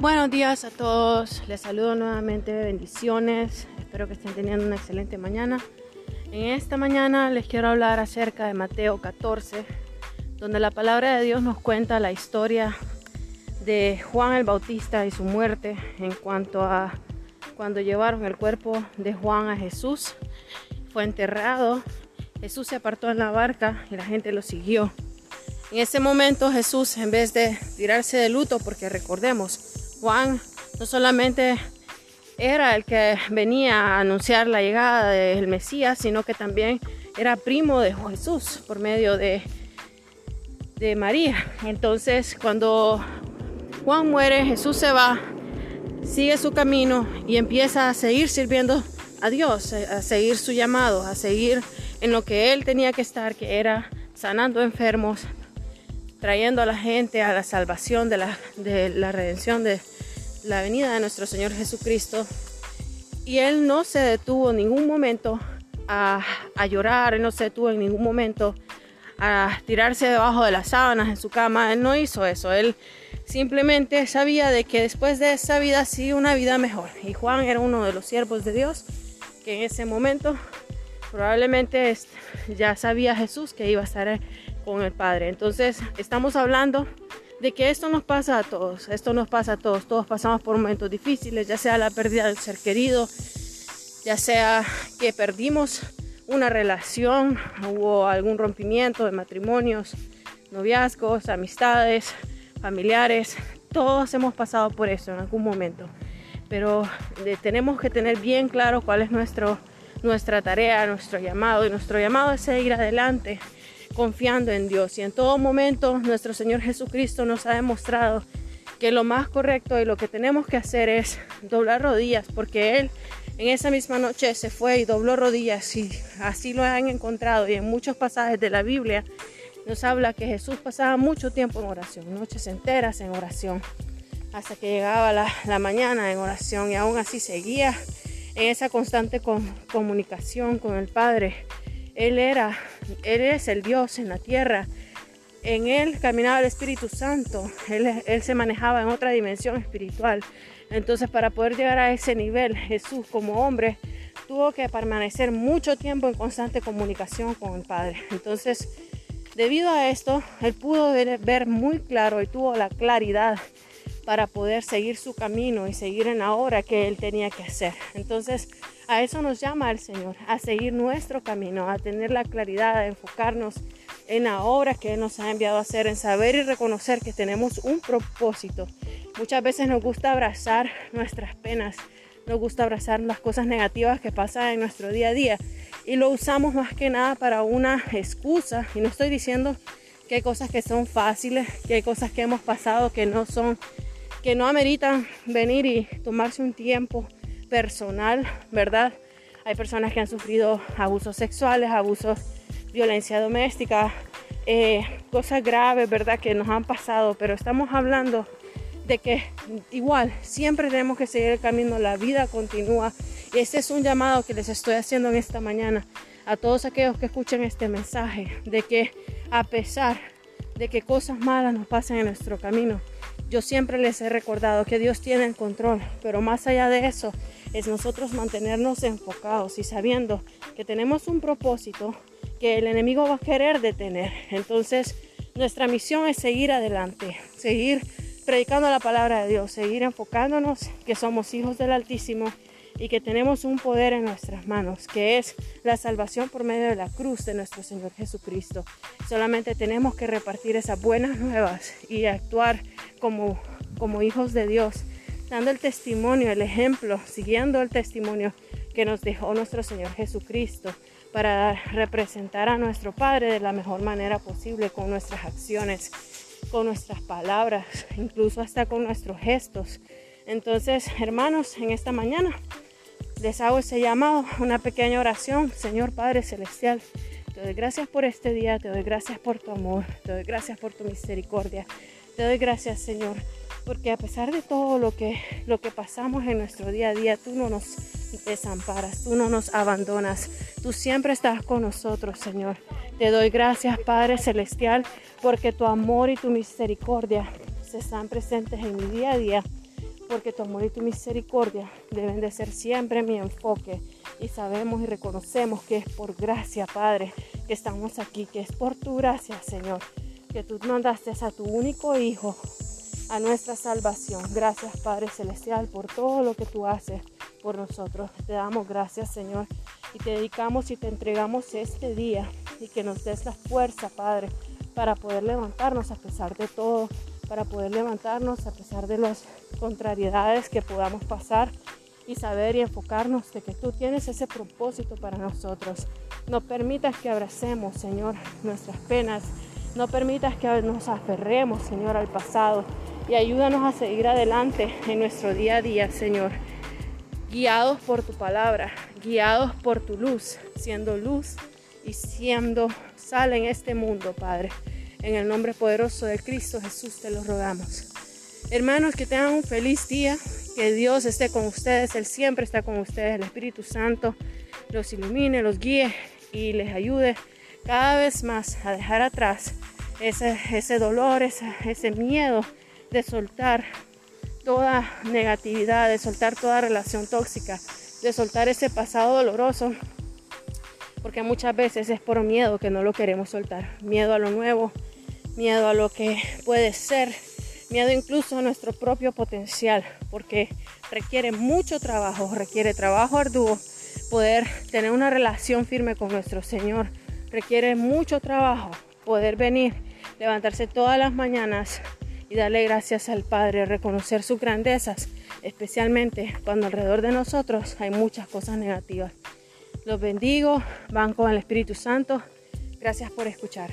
Buenos días a todos, les saludo nuevamente, bendiciones, espero que estén teniendo una excelente mañana. En esta mañana les quiero hablar acerca de Mateo 14, donde la palabra de Dios nos cuenta la historia de Juan el Bautista y su muerte en cuanto a cuando llevaron el cuerpo de Juan a Jesús. Fue enterrado, Jesús se apartó en la barca y la gente lo siguió. En ese momento Jesús, en vez de tirarse de luto, porque recordemos, Juan no solamente era el que venía a anunciar la llegada del Mesías, sino que también era primo de Jesús por medio de, de María. Entonces, cuando Juan muere, Jesús se va, sigue su camino y empieza a seguir sirviendo a Dios, a seguir su llamado, a seguir en lo que él tenía que estar, que era sanando enfermos, trayendo a la gente a la salvación de la, de la redención de la venida de nuestro Señor Jesucristo. Y él no se detuvo en ningún momento a, a llorar, él no se detuvo en ningún momento a tirarse debajo de las sábanas en su cama. Él no hizo eso. Él simplemente sabía de que después de esa vida sí una vida mejor. Y Juan era uno de los siervos de Dios que en ese momento probablemente ya sabía Jesús que iba a estar con el Padre. Entonces estamos hablando de que esto nos pasa a todos, esto nos pasa a todos, todos pasamos por momentos difíciles, ya sea la pérdida del ser querido, ya sea que perdimos una relación, hubo algún rompimiento de matrimonios, noviazgos, amistades, familiares, todos hemos pasado por eso en algún momento, pero eh, tenemos que tener bien claro cuál es nuestro, nuestra tarea, nuestro llamado, y nuestro llamado es seguir adelante confiando en Dios. Y en todo momento nuestro Señor Jesucristo nos ha demostrado que lo más correcto y lo que tenemos que hacer es doblar rodillas, porque Él en esa misma noche se fue y dobló rodillas y así lo han encontrado. Y en muchos pasajes de la Biblia nos habla que Jesús pasaba mucho tiempo en oración, noches enteras en oración, hasta que llegaba la, mañana en oración y aún así seguía en esa constante comunicación con el Padre él era, Él es el Dios en la tierra. En Él caminaba el Espíritu Santo. Él, él se manejaba en otra dimensión espiritual. Entonces para poder llegar a ese nivel, Jesús como hombre tuvo que permanecer mucho tiempo en constante comunicación con el Padre. Entonces, debido a esto, Él pudo ver, ver muy claro y tuvo la claridad para poder seguir su camino y seguir en la obra que Él tenía que hacer. Entonces, a eso nos llama el Señor, a seguir nuestro camino, a tener la claridad, a enfocarnos en la obra que Él nos ha enviado a hacer, en saber y reconocer que tenemos un propósito. Muchas veces nos gusta abrazar nuestras penas, nos gusta abrazar las cosas negativas que pasan en nuestro día a día y lo usamos más que nada para una excusa. Y no estoy diciendo que hay cosas que son fáciles, que hay cosas que hemos pasado que no son, que no ameritan venir y tomarse un tiempo personal, ¿verdad? Hay personas que han sufrido abusos sexuales, abusos, violencia doméstica, eh, cosas graves, ¿verdad? Que nos han pasado, pero estamos hablando de que igual siempre tenemos que seguir el camino, la vida continúa. Y este es un llamado que les estoy haciendo en esta mañana a todos aquellos que escuchen este mensaje, de que a pesar de que cosas malas nos pasen en nuestro camino, yo siempre les he recordado que Dios tiene el control, pero más allá de eso, es nosotros mantenernos enfocados y sabiendo que tenemos un propósito que el enemigo va a querer detener. Entonces, nuestra misión es seguir adelante, seguir predicando la palabra de Dios, seguir enfocándonos que somos hijos del Altísimo y que tenemos un poder en nuestras manos, que es la salvación por medio de la cruz de nuestro Señor Jesucristo. Solamente tenemos que repartir esas buenas nuevas y actuar como, como hijos de Dios dando el testimonio, el ejemplo, siguiendo el testimonio que nos dejó nuestro Señor Jesucristo para representar a nuestro Padre de la mejor manera posible con nuestras acciones, con nuestras palabras, incluso hasta con nuestros gestos. Entonces, hermanos, en esta mañana les hago ese llamado, una pequeña oración. Señor Padre Celestial, te doy gracias por este día, te doy gracias por tu amor, te doy gracias por tu misericordia, te doy gracias, Señor porque a pesar de todo lo que, lo que pasamos en nuestro día a día, tú no nos desamparas, tú no nos abandonas, tú siempre estás con nosotros, Señor. Te doy gracias, Padre Celestial, porque tu amor y tu misericordia se están presentes en mi día a día. Porque tu amor y tu misericordia deben de ser siempre mi enfoque. Y sabemos y reconocemos que es por gracia, Padre, que estamos aquí, que es por tu gracia, Señor, que tú mandaste a tu único Hijo a nuestra salvación. Gracias, Padre Celestial, por todo lo que tú haces por nosotros. Te damos gracias, Señor, y te dedicamos y te entregamos este día y que nos des la fuerza, Padre, para poder levantarnos a pesar de todo, para poder levantarnos a pesar de las contrariedades que podamos pasar y saber y enfocarnos de que tú tienes ese propósito para nosotros. No permitas que abracemos, Señor, nuestras penas. No permitas que nos aferremos, Señor, al pasado. Y ayúdanos a seguir adelante en nuestro día a día, Señor. Guiados por tu palabra, guiados por tu luz, siendo luz y siendo sal en este mundo, Padre. En el nombre poderoso de Cristo Jesús te lo rogamos. Hermanos, que tengan un feliz día, que Dios esté con ustedes, Él siempre está con ustedes, el Espíritu Santo los ilumine, los guíe y les ayude cada vez más a dejar atrás ese, ese dolor, ese, ese miedo de soltar toda negatividad, de soltar toda relación tóxica, de soltar ese pasado doloroso, porque muchas veces es por miedo que no lo queremos soltar, miedo a lo nuevo, miedo a lo que puede ser, miedo incluso a nuestro propio potencial, porque requiere mucho trabajo, requiere trabajo arduo poder tener una relación firme con nuestro Señor, requiere mucho trabajo poder venir, levantarse todas las mañanas y darle gracias al Padre, reconocer sus grandezas, especialmente cuando alrededor de nosotros hay muchas cosas negativas. Los bendigo, van con el Espíritu Santo. Gracias por escuchar.